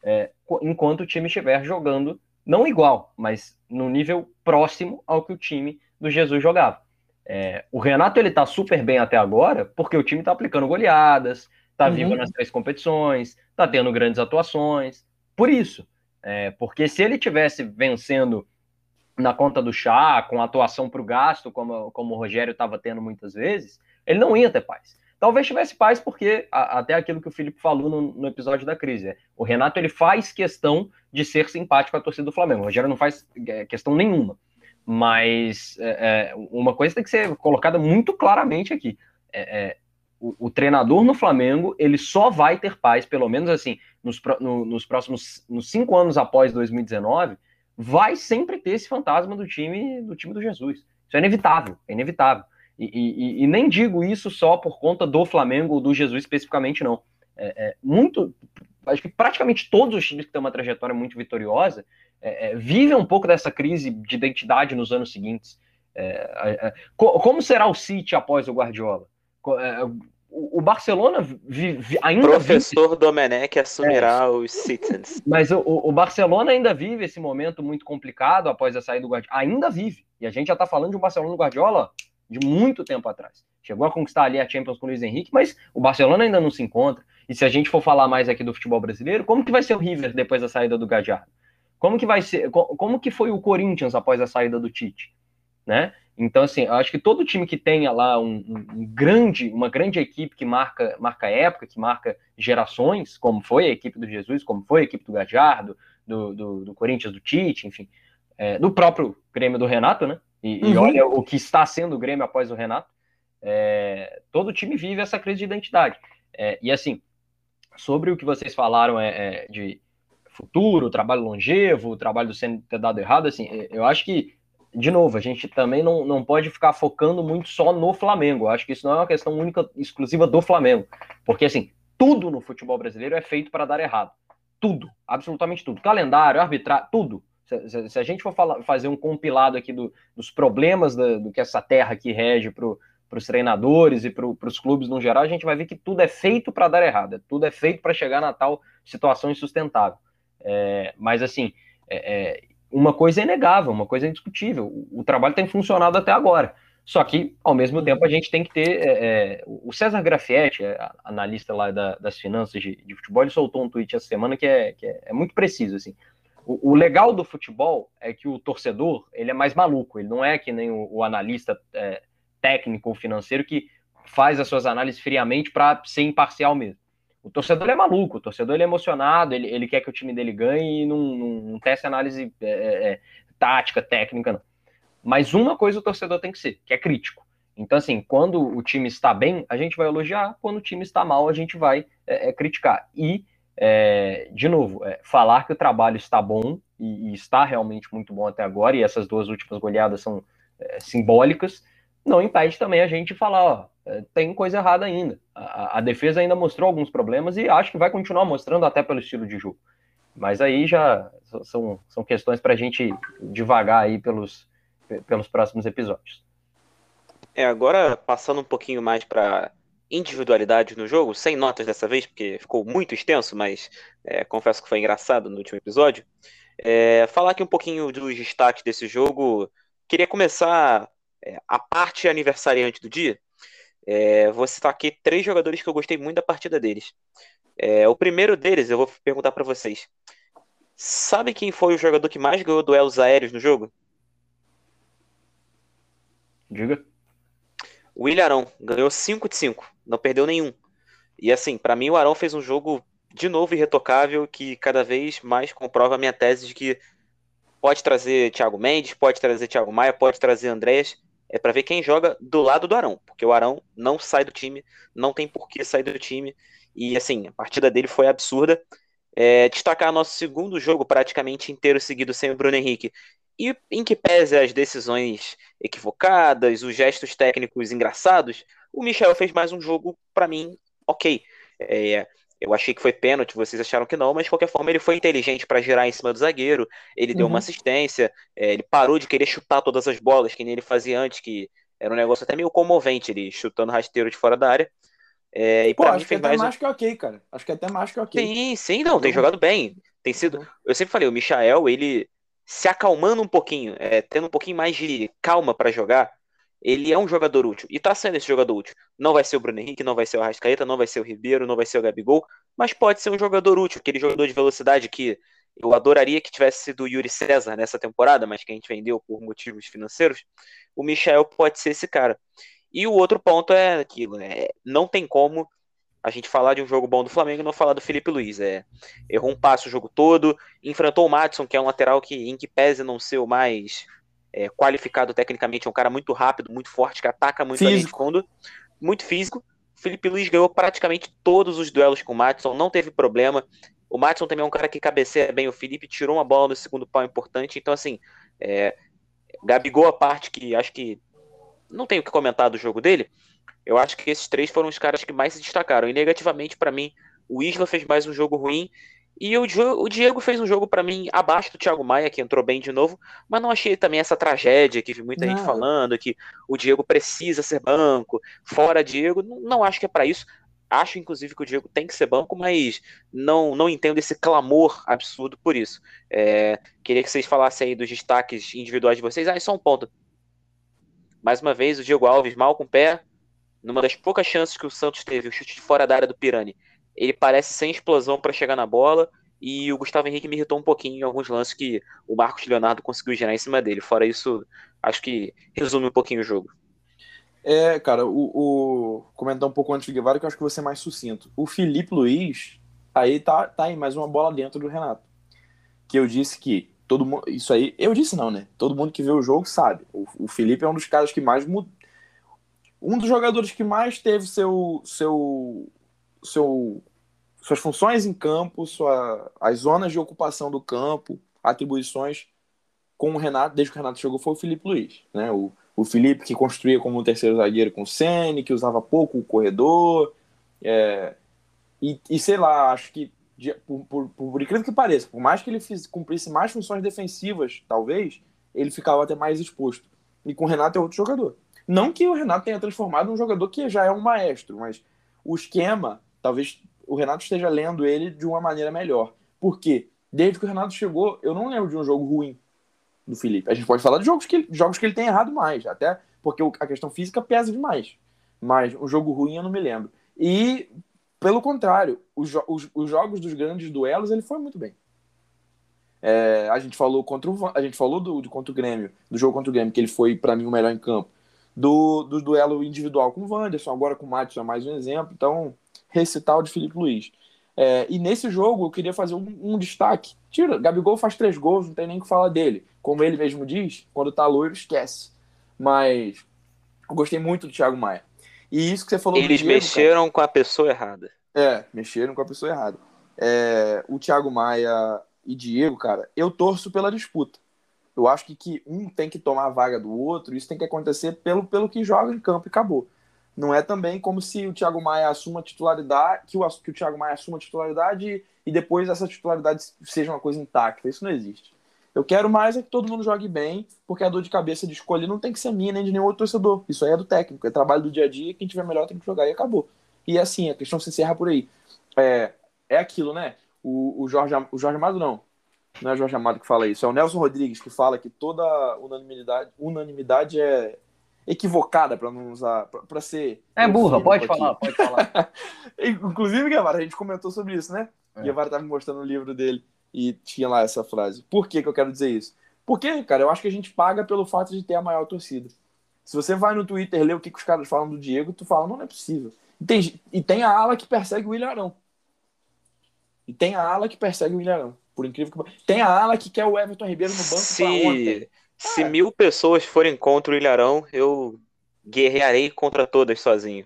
é, enquanto o time estiver jogando, não igual, mas no nível próximo ao que o time do Jesus jogava. É, o Renato ele tá super bem até agora, porque o time tá aplicando goleadas, tá uhum. vivo nas três competições, tá tendo grandes atuações. Por isso, é, porque se ele tivesse vencendo na conta do chá, com atuação para o gasto, como, como o Rogério estava tendo muitas vezes, ele não ia ter paz. Talvez tivesse paz porque, a, até aquilo que o Felipe falou no, no, episódio da crise, é, o Renato ele faz questão de ser simpático à torcida do Flamengo. O Rogério não faz é, questão nenhuma. Mas é, é, uma coisa tem que ser colocada muito claramente aqui. É, é, o, o, treinador no Flamengo ele só vai ter paz, pelo menos assim, nos, no, nos próximos nos cinco anos após 2019, vai sempre ter esse fantasma do time do time do Jesus. Isso é inevitável, é inevitável. E, e, e nem digo isso só por conta do Flamengo ou do Jesus especificamente, não. É, é, muito, acho que praticamente todos os times que têm uma trajetória muito vitoriosa é, é, vive um pouco dessa crise de identidade nos anos seguintes. É, é, como será o City após o Guardiola? O Barcelona vive, ainda Professor vive... Domenech assumirá é, os Citizens. Mas o, o, Barcelona ainda vive esse momento muito complicado após a saída do Guardiola. Ainda vive. E a gente já está falando de um Barcelona do Guardiola de muito tempo atrás. Chegou a conquistar ali a Champions com o Luiz Henrique, mas o Barcelona ainda não se encontra. E se a gente for falar mais aqui do futebol brasileiro, como que vai ser o River depois da saída do Gadiardo? Como que vai ser? Como que foi o Corinthians após a saída do Tite? Né? Então, assim, eu acho que todo time que tenha lá um, um, grande, uma grande equipe que marca, marca época, que marca gerações, como foi a equipe do Jesus, como foi a equipe do Gadiardo, do, do, do Corinthians, do Tite, enfim, é, do próprio Grêmio do Renato, né? E, uhum. e, olha o que está sendo o Grêmio após o Renato. É, todo time vive essa crise de identidade. É, e assim, sobre o que vocês falaram é, é de futuro, trabalho longevo, o trabalho do sendo ter dado errado, assim, é, eu acho que, de novo, a gente também não, não pode ficar focando muito só no Flamengo. Acho que isso não é uma questão única, exclusiva do Flamengo. Porque, assim, tudo no futebol brasileiro é feito para dar errado. Tudo, absolutamente tudo. Calendário, arbitrar, tudo. Se, se, a gente for falar, fazer um compilado aqui do, dos problemas do, do que essa terra aqui rege para os treinadores e para os clubes no geral, a gente vai ver que tudo é feito para dar errado, tudo é feito para chegar na tal situação insustentável. É, mas assim, é, é, uma coisa é inegável, uma coisa é indiscutível. O, trabalho tem funcionado até agora. Só que, ao mesmo tempo, a gente tem que ter. É, é, o César Grafietti, analista lá da, das finanças de, de, futebol, ele soltou um tweet essa semana que é, que é, muito preciso. Assim. O, o, legal do futebol é que o torcedor ele é mais maluco, ele não é que nem o, o analista técnico ou financeiro que faz as suas análises friamente para ser imparcial mesmo. O torcedor é maluco, o torcedor é emocionado, ele, ele quer que o time dele ganhe e não, não, não testa análise é, é, é, tática, técnica, não. Mas uma coisa o torcedor tem que ser, que é crítico. Então, assim, quando o time está bem, a gente vai elogiar, quando o time está mal, a gente vai é, é criticar. E, é, de novo, falar que o trabalho está bom, e, e, está realmente muito bom até agora, e essas duas últimas goleadas são simbólicas, não impede também a gente falar, ó, é, tem coisa errada ainda. A, a, defesa ainda mostrou alguns problemas e acho que vai continuar mostrando até pelo estilo de jogo. Mas aí já são, são questões para a gente devagar aí pelos, pelos próximos episódios. É, agora passando um pouquinho mais para individualidade no jogo, sem notas dessa vez, porque ficou muito extenso, mas é, confesso que foi engraçado no último episódio. É, falar aqui um pouquinho dos destaques desse jogo. Queria começar é, a parte aniversariante do dia. É, vou citar aqui três jogadores que eu gostei muito da partida deles. É, o primeiro deles, eu vou perguntar para vocês. Sabe quem foi o jogador que mais ganhou duelos aéreos no jogo? Diga. O William Arão ganhou 5 de 5, não perdeu nenhum. E assim, para mim o Arão fez um jogo de novo irretocável que cada vez mais comprova a minha tese de que pode trazer Thiago Mendes, pode trazer Thiago Maia, pode trazer Andrés, é para ver quem joga do lado do Arão, porque o Arão não sai do time, não tem por que sair do time. E assim, a partida dele foi absurda. É, destacar nosso segundo jogo praticamente inteiro seguido sem o Bruno Henrique. E em que pese as decisões equivocadas, os gestos técnicos engraçados, o Michel fez mais um jogo, para mim, ok. É, eu achei que foi pênalti, vocês acharam que não, mas de qualquer forma ele foi inteligente para girar em cima do zagueiro, ele uhum. deu uma uhum. assistência, é, ele parou de querer chutar todas as bolas que nem ele fazia antes, que era um negócio até meio comovente, ele chutando rasteiro de fora da área. É, e Pô, acho mim que até mais, mais que ok, cara. Acho que até mais que ok. Sim, sim, não, tem uhum. jogado bem. Tem sido. Uhum. Eu sempre falei, o Michael, ele se acalmando um pouquinho, é, tendo um pouquinho mais de calma para jogar, ele é um jogador útil. E tá sendo esse jogador útil. Não vai ser o Bruno Henrique, não vai ser o Arrascaeta, não vai ser o Ribeiro, não vai ser o Gabigol, mas pode ser um jogador útil, aquele jogador de velocidade que eu adoraria que tivesse sido o Yuri César nessa temporada, mas que a gente vendeu por motivos financeiros. O Michel pode ser esse cara. E o outro ponto é aquilo, né? Não tem como a gente falar de um jogo bom do Flamengo e não falar do Felipe Luiz. É, errou um passo o jogo todo, enfrentou o Madison, que é um lateral que, em que pese não ser o mais é, qualificado tecnicamente, é um cara muito rápido, muito forte, que ataca muito físico. de fundo, muito físico. Felipe Luiz ganhou praticamente todos os duelos com o Matson, não teve problema. O Matson também é um cara que cabeceia bem o Felipe, tirou uma bola no segundo pau importante. Então, assim, é, Gabigol, a parte que acho que não tenho o que comentar do jogo dele, eu acho que esses três foram os caras que mais se destacaram. E negativamente, para mim, o Isla fez mais um jogo ruim e o, o Diego fez um jogo para mim abaixo do Thiago Maia, que entrou bem de novo, mas não achei também essa tragédia que vi muita não. gente falando que o Diego precisa ser banco, fora Diego, não, não acho que é para isso. Acho, inclusive, que o Diego tem que ser banco, mas não, não entendo esse clamor absurdo por isso. É, queria que vocês falassem aí dos destaques individuais de vocês. Ah, e só um ponto. Mais uma vez, o Diego Alves mal com o pé, numa das poucas chances que o Santos teve, o chute de fora da área do Pirani ele parece sem explosão para chegar na bola. E o Gustavo Henrique me irritou um pouquinho em alguns lances que o Marcos Leonardo conseguiu gerar em cima dele. Fora isso, acho que resume um pouquinho o jogo. É, cara, o, o... comentar um pouco antes do Guevara, que eu acho que você é mais sucinto. O Felipe Luiz, aí tá, tá aí mais uma bola dentro do Renato. Que eu disse que todo mundo. Isso aí, eu disse não, né? Todo mundo que vê o jogo sabe. O, o Felipe é um dos caras que mais. Um dos jogadores que mais teve seu, seu, seu suas funções em campo, sua, as zonas de ocupação do campo, atribuições com o Renato, desde que o Renato chegou, foi o Felipe Luiz. Né? O, o Felipe que construía como um terceiro zagueiro com o Sene, que usava pouco o corredor. É, e, e, sei lá, acho que, de, por, por, por, incrível que pareça, por mais que ele fiz, cumprisse mais funções defensivas, talvez, ele ficava até mais exposto. E com o Renato é outro jogador. Não que o Renato tenha transformado um jogador que já é um maestro, mas o esquema talvez o Renato esteja lendo ele de uma maneira melhor. Por quê? Desde que o Renato chegou, eu não lembro de um jogo ruim do Felipe. A gente pode falar de jogos que jogos que ele tem errado mais, até porque a questão física pesa demais. Mas um jogo ruim eu não me lembro. E, pelo contrário, os, os, os jogos dos grandes duelos ele foi muito bem. É, a gente falou contra o a gente falou do, do, contra o Grêmio, do jogo contra o Grêmio, que ele foi para mim o melhor em campo. Do, do duelo individual com o Wanderson, agora com o Matheus é mais um exemplo. Então, recital de Felipe Luiz. É, e nesse jogo eu queria fazer um, um, destaque. Tira, Gabigol faz três gols, não tem nem o que falar dele. Como ele mesmo diz, quando tá loiro, esquece. Mas eu gostei muito do Thiago Maia. E isso que você falou Eles Diego, mexeram cara, com a pessoa errada. É, mexeram com a pessoa errada. É, o Thiago Maia e Diego, cara, eu torço pela disputa. Eu acho que, que um tem que tomar a vaga do outro, isso tem que acontecer pelo, pelo que joga em campo e acabou. Não é também como se o Thiago Maia assuma titularidade, que o, que o Thiago Maia assuma titularidade e depois essa titularidade seja uma coisa intacta. Isso não existe. Eu quero mais é que todo mundo jogue bem, porque a dor de cabeça de escolher não tem que ser minha nem de nenhum outro torcedor. Isso aí é do técnico, é trabalho do dia a dia, quem tiver melhor tem que jogar e acabou. E assim, a questão se encerra por aí. É, é aquilo, né? O, o, Jorge, o Jorge Amado não. Não é Jorge Amado que fala isso, é o Nelson Rodrigues que fala que toda unanimidade, unanimidade é equivocada para não usar, para ser. É burra, pode falar, pode falar. <laughs> Inclusive, Guevara, a gente comentou sobre isso, né? É. Guevara estava me mostrando o livro dele e tinha lá essa frase. Por que, que eu quero dizer isso? Porque, cara, eu acho que a gente paga pelo fato de ter a maior torcida. Se você vai no Twitter ler o que, que os caras falam do Diego, tu fala, não, não é possível. E tem, e tem a ala que persegue o Ilharão. E tem a ala que persegue o Ilharão. Por incrível que Tem a ala que quer o Everton Ribeiro no banco se, Se é. mil pessoas forem contra o Ilharão, eu guerrearei contra todas sozinho.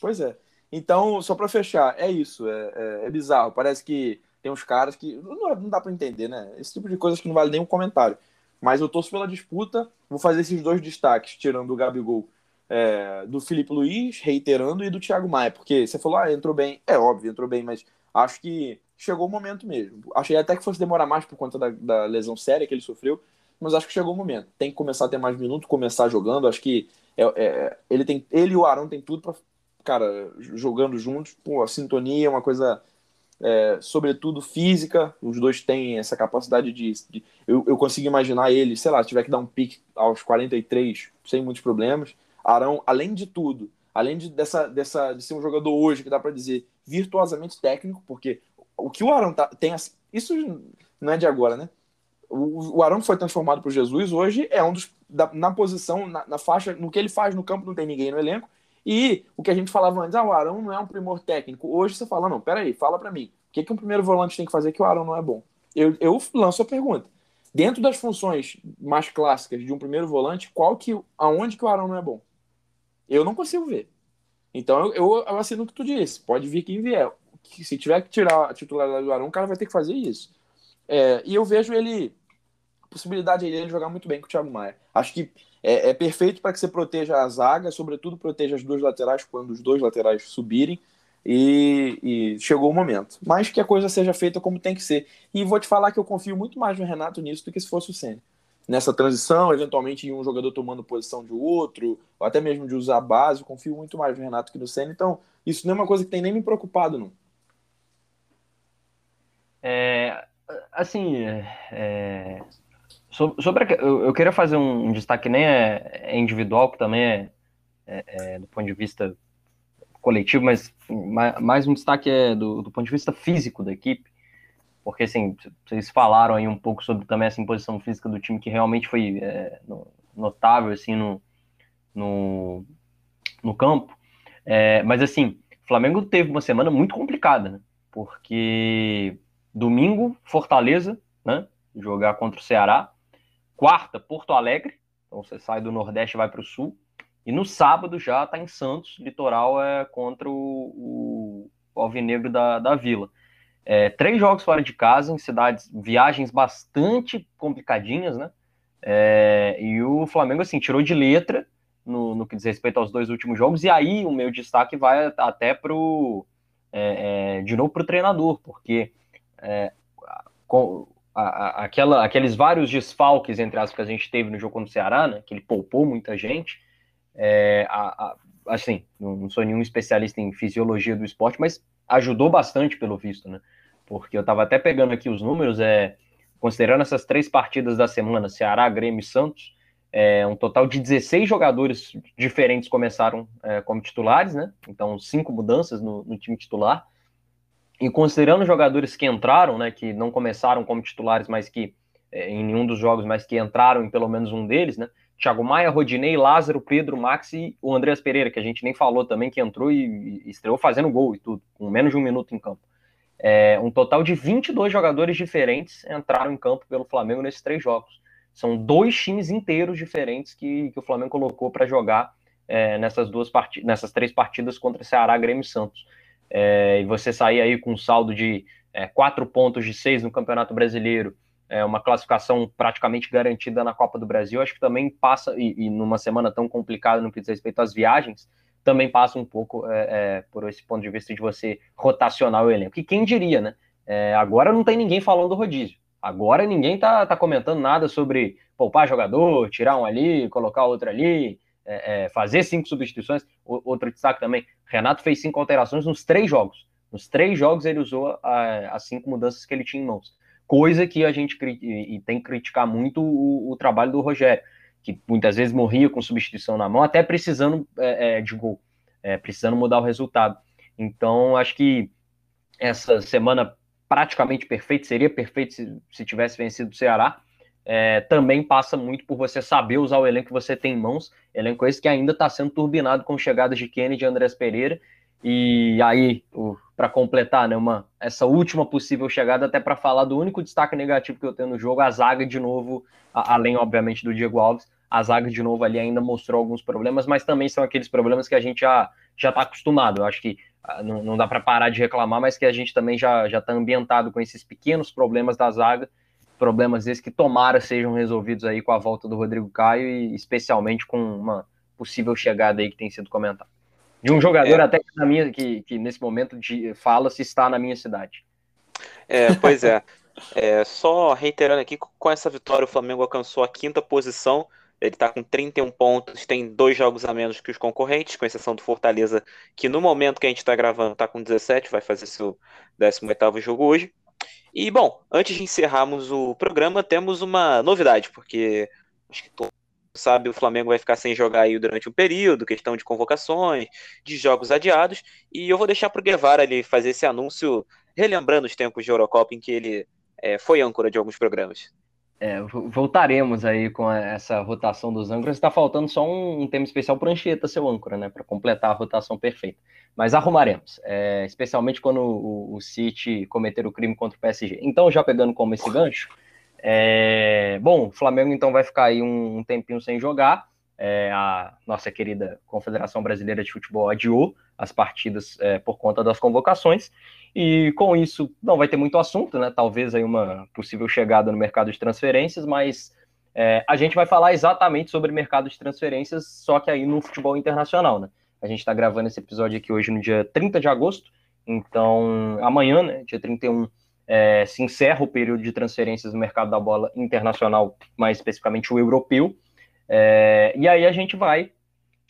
Pois é. Então, só para fechar, é isso. É, é, é, bizarro. Parece que tem uns caras que. Não, não dá para entender, né? Esse tipo de coisas que não vale nenhum comentário. Mas eu torço pela disputa. Vou fazer esses dois destaques, tirando o Gabigol é, do Felipe Luiz, reiterando, e do Thiago Maia, porque você falou, ah, entrou bem. É óbvio, entrou bem, mas acho que chegou o momento mesmo. Achei até que fosse demorar mais por conta da, da lesão séria que ele sofreu, mas acho que chegou o momento. Tem que começar a ter mais minutos, começar jogando. Acho que é, é, ele, tem, ele e o Arão tem tudo para cara, jogando juntos, pô, a sintonia é uma coisa é, sobretudo física, os dois têm essa capacidade de. de eu, eu, consigo imaginar ele, sei lá, se tiver que dar um pique aos 43, sem muitos problemas. Arão, além de tudo, além de, dessa, dessa, de ser um jogador hoje que dá para dizer virtuosamente técnico, porque o que o Arão tá, tem. Isso não é de agora, né? O, Arão foi transformado por Jesus, hoje é um dos. Da, na posição, na, na faixa, no que ele faz no campo, não tem ninguém no elenco e o que a gente falava antes, ah, o Arão não é um primor técnico. Hoje você fala, não, peraí, fala para mim. O que, que um primeiro volante tem que fazer que o Arão não é bom? Eu, eu lanço a pergunta. Dentro das funções mais clássicas de um primeiro volante, qual que, aonde que o Arão não é bom? Eu não consigo ver. Então eu, eu, assino o que tu disse. Pode vir quem vier. Se tiver que tirar a titularidade do Arão, o cara vai ter que fazer isso. É, e eu vejo ele, possibilidade dele jogar muito bem com o Thiago Maia. Acho que é, é perfeito para que você proteja a zaga, sobretudo proteja as duas laterais quando os dois laterais subirem. E, e, chegou o momento. Mas que a coisa seja feita como tem que ser. E vou te falar que eu confio muito mais no Renato nisso do que se fosse o Senna. Nessa transição, eventualmente um jogador tomando posição de outro, ou até mesmo de usar a base, eu confio muito mais no Renato que no Senna. Então, isso não é uma coisa que tem nem me preocupado, não. É, assim, é, Sobre, a, eu, eu, queria fazer um, destaque que nem é, é individual, que também é, é, é, do ponto de vista coletivo, mas mais um destaque é do, do, ponto de vista físico da equipe, porque assim, vocês falaram aí um pouco sobre também essa imposição física do time que realmente foi é, notável assim no, no, no campo, é, mas assim, o Flamengo teve uma semana muito complicada, né? porque domingo, Fortaleza, né? Jogar contra o Ceará, Quarta, Porto Alegre. Então você sai do Nordeste e vai para o Sul. E no sábado já está em Santos, litoral é contra o, o Alvinegro da, da Vila. É, três jogos fora de casa, em cidades, viagens bastante complicadinhas, né? É, e o Flamengo, assim, tirou de letra no, no, que diz respeito aos dois últimos jogos, e aí o meu destaque vai até pro, é, é de novo para o treinador, porque é, com, a, a, aquela, aqueles vários desfalques, entre as que a gente teve no jogo contra o Ceará, né, que ele poupou muita gente, é, a, assim, não, não, sou nenhum especialista em fisiologia do esporte, mas ajudou bastante, pelo visto, né, porque eu estava até pegando aqui os números, é, considerando essas três partidas da semana, Ceará, Grêmio e Santos, é, um total de 16 jogadores diferentes começaram é, como titulares, né, então cinco mudanças no, no time titular, e considerando jogadores que entraram, né, que não começaram como titulares, mas que é, em nenhum dos jogos, mas que entraram em pelo menos um deles, né? Thiago Maia, Rodinei, Lázaro, Pedro, Max e o Andreas Pereira, que a gente nem falou também, que entrou e, e estreou fazendo gol e tudo, com menos de um minuto em campo. É, um total de 22 jogadores diferentes entraram em campo pelo Flamengo nesses três jogos. São dois times inteiros diferentes que, que o Flamengo colocou para jogar é, nessas duas partidas, nessas três partidas contra Ceará, Grêmio e Santos é, e você sair aí com um saldo de é, quatro pontos de seis no Campeonato Brasileiro, é, uma classificação praticamente garantida na Copa do Brasil, acho que também passa, e, e numa semana tão complicada no que diz respeito às viagens, também passa um pouco é, é, por esse ponto de vista de você rotacionar o elenco. E quem diria, né? É, agora não tem ninguém falando do rodízio. Agora ninguém tá, tá comentando nada sobre poupar jogador, tirar um ali, colocar outro ali, é, é, fazer cinco substituições. O, outro destaque também: Renato fez cinco alterações nos três jogos. Nos três jogos ele usou as cinco mudanças que ele tinha em mãos. coisa que a gente e tem que criticar muito o, o, trabalho do Rogério, que muitas vezes morria com substituição na mão, até precisando é, é, de gol, é, precisando mudar o resultado. Então, acho que essa semana praticamente perfeita, seria perfeito se, se tivesse vencido o Ceará, é, também passa muito por você saber usar o elenco que você tem em mãos, elenco esse que ainda está sendo turbinado com chegadas de Kennedy e Andrés Pereira, e aí, para completar, né, uma, essa última possível chegada, até para falar do único destaque negativo que eu tenho no jogo, a zaga de novo, a, além, obviamente, do Diego Alves, a zaga de novo ali ainda mostrou alguns problemas, mas também são aqueles problemas que a gente já já está acostumado. Eu acho que ah, não, não dá para parar de reclamar, mas que a gente também já já está ambientado com esses pequenos problemas da zaga, problemas esses que tomara sejam resolvidos aí com a volta do Rodrigo Caio e especialmente com uma possível chegada aí que tem sido comentada. De um jogador é. até que, na minha, que, que nesse momento de fala se está na minha cidade. É, pois é. <laughs> é. Só reiterando aqui, com essa vitória o Flamengo alcançou a quinta posição. Ele está com 31 pontos, tem dois jogos a menos que os concorrentes, com exceção do Fortaleza, que no momento que a gente está gravando está com 17, vai fazer seu 18º jogo hoje. E, bom, antes de encerrarmos o programa, temos uma novidade, porque acho que todo sabe, o Flamengo vai ficar sem jogar aí durante um período, questão de convocações, de jogos adiados, e eu vou deixar para o Guevara ali fazer esse anúncio, relembrando os tempos de Eurocopa em que ele é, foi âncora de alguns programas. É, voltaremos aí com essa rotação dos âncoras. Está faltando só um, um tema especial para Anchieta, seu âncora, né? Para completar a rotação perfeita. Mas arrumaremos, é, especialmente quando o, o, City cometer o crime contra o PSG. Então, já pegando como esse gancho, é, bom, o Flamengo então vai ficar aí um, um tempinho sem jogar. É, a nossa querida Confederação Brasileira de Futebol adiou as partidas é, por conta das convocações. E com isso não vai ter muito assunto, né? Talvez aí uma possível chegada no mercado de transferências, mas é, a gente vai falar exatamente sobre mercado de transferências, só que aí no futebol internacional, né? A gente está gravando esse episódio aqui hoje no dia 30 de agosto, então amanhã, né, dia 31, é, se encerra o período de transferências no mercado da bola internacional, mais especificamente o europeu. É, e aí a gente vai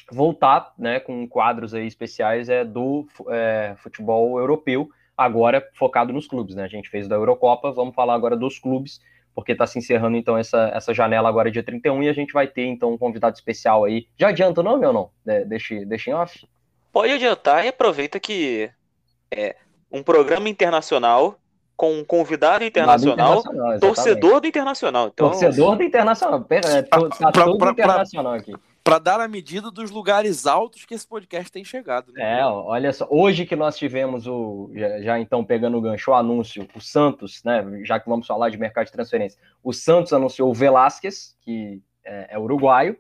voltar né, com quadros aí especiais é, do é, futebol europeu, agora focado nos clubes. Né? A gente fez da Eurocopa, vamos falar agora dos clubes, porque está se encerrando então essa, essa janela agora dia 31 e a gente vai ter então um convidado especial aí. Já adianta o nome ou não? De, deixa, deixa em off? Pode adiantar e aproveita que é um programa internacional com um convidado internacional, internacional torcedor do internacional. Então, torcedor do internacional. Pera, é, tá todo pra, internacional aqui. Para dar a medida dos lugares altos que esse podcast tem chegado. Né? É, olha só. Hoje que nós tivemos o. Já, já, então pegando o gancho, o anúncio, o Santos, né? Já que vamos falar de mercado de transferência. O Santos anunciou o Velasquez, que é, é uruguaio,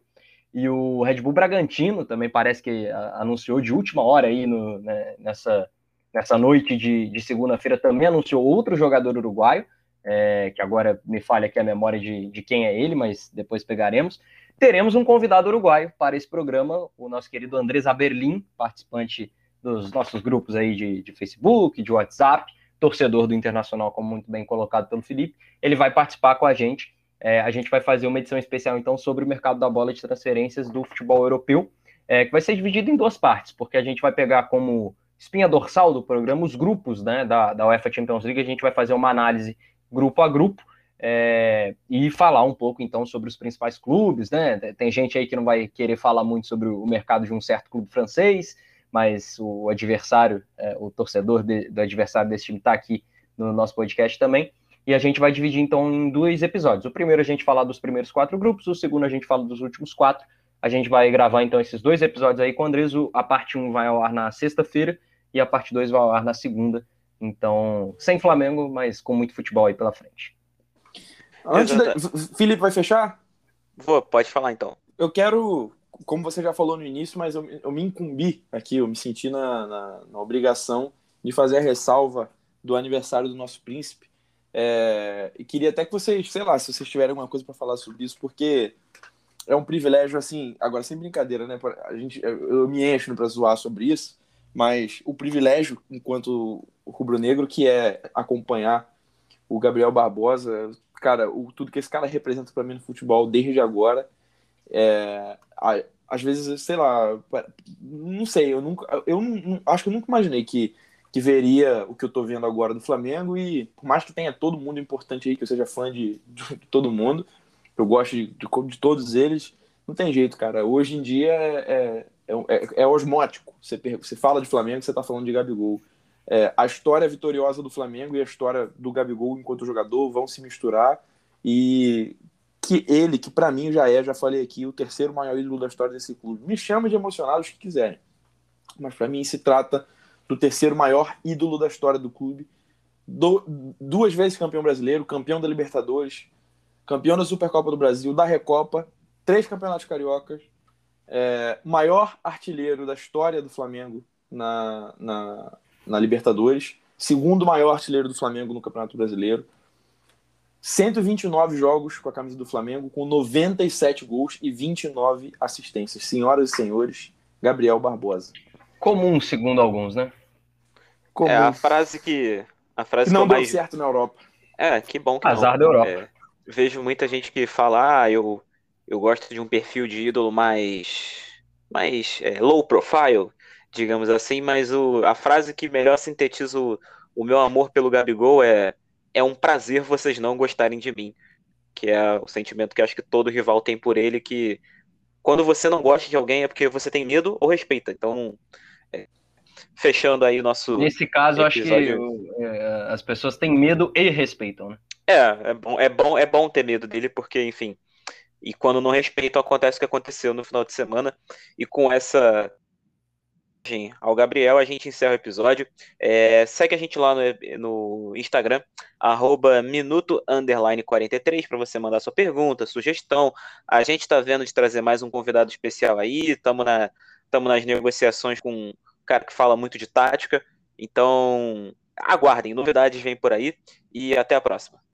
e o Red Bull Bragantino também parece que anunciou de última hora aí no, né, nessa nessa noite de, de segunda-feira, também anunciou outro jogador uruguaio, é, que agora me falha aqui a memória de, de quem é ele, mas depois pegaremos. Teremos um convidado uruguaio para esse programa, o nosso querido Andrés Aberlin, participante dos nossos grupos aí de, de Facebook, de WhatsApp, torcedor do Internacional, como muito bem colocado pelo Felipe. Ele vai participar com a gente. É, a gente vai fazer uma edição especial, então, sobre o mercado da bola de transferências do futebol europeu, é, que vai ser dividido em duas partes, porque a gente vai pegar como espinha dorsal do programa, os grupos né, da, da UEFA Champions League. A gente vai fazer uma análise grupo a grupo é, e falar um pouco então sobre os principais clubes. Né? Tem gente aí que não vai querer falar muito sobre o mercado de um certo clube francês, mas o adversário, é, o torcedor de, do adversário desse time está aqui no nosso podcast também. E a gente vai dividir então em dois episódios. O primeiro a gente fala dos primeiros quatro grupos, o segundo a gente fala dos últimos quatro. A gente vai gravar então esses dois episódios aí com o Andres. A parte 1 um vai ao ar na sexta-feira e a parte 2 vai ao ar na segunda. Então, sem Flamengo, mas com muito futebol aí pela frente. Antes da... Felipe vai fechar? Vou, pode falar então. Eu quero, como você já falou no início, mas eu, eu me incumbi aqui, eu me senti na, na, na, obrigação de fazer a ressalva do aniversário do nosso príncipe. É, e queria até que vocês, sei lá, se vocês tiverem alguma coisa para falar sobre isso, porque é um privilégio, assim, agora sem brincadeira, né? A gente, eu, eu me encho para zoar sobre isso, mas o privilégio enquanto rubro-negro que é acompanhar o Gabriel Barbosa, cara, o, tudo que esse cara representa para mim no futebol desde agora, é, às vezes, sei lá, não sei, eu nunca, eu não, acho que eu nunca imaginei que que veria o que eu tô vendo agora do Flamengo e por mais que tenha todo mundo importante aí, que eu seja fã de, de, de todo mundo, eu gosto de, de, de, todos eles, não tem jeito, cara. Hoje em dia é, é, é, é osmótico. Você, você fala de Flamengo, você tá falando de Gabigol. É, a história vitoriosa do Flamengo e a história do Gabigol enquanto jogador vão se misturar e que ele, que para mim já é, já falei aqui, o terceiro maior ídolo da história desse clube. Me chama de emocionado os que quiserem, mas para mim se trata do terceiro maior ídolo da história do clube. Do, duas vezes campeão brasileiro, campeão da Libertadores, campeão da Supercopa do Brasil, da Recopa, três campeonatos cariocas, é, maior artilheiro da história do Flamengo na, na, na Libertadores, segundo maior artilheiro do Flamengo no Campeonato Brasileiro. 129 jogos com a camisa do Flamengo, com 97 gols e 29 assistências. Senhoras e senhores, Gabriel Barbosa. Comum, segundo alguns, né? Comum. É a frase que. A frase que não que deu mais... certo na Europa. É, que bom que Azar não. da Europa. É, vejo muita gente que fala, ah, eu, eu gosto de um perfil de ídolo mais. mais é, low profile, digamos assim, mas o, a frase que melhor sintetiza o, o meu amor pelo Gabigol é é um prazer vocês não gostarem de mim. Que é o sentimento que acho que todo rival tem por ele, que quando você não gosta de alguém é porque você tem medo ou respeita. Então, é, fechando aí o nosso. Nesse caso, episódio... acho que é, as pessoas têm medo e respeitam, né? É, é bom, é bom, é bom ter medo dele, porque, enfim. E quando não respeitam, acontece o que aconteceu no final de semana. E com essa ao Gabriel, a gente encerra o episódio. É, segue a gente lá no, no Instagram, arroba minuto underline 43, para você mandar sua pergunta, sugestão. A gente está vendo de trazer mais um convidado especial aí, estamos na, nas negociações com um cara que fala muito de tática. Então, aguardem, novidades vêm por aí e até a próxima.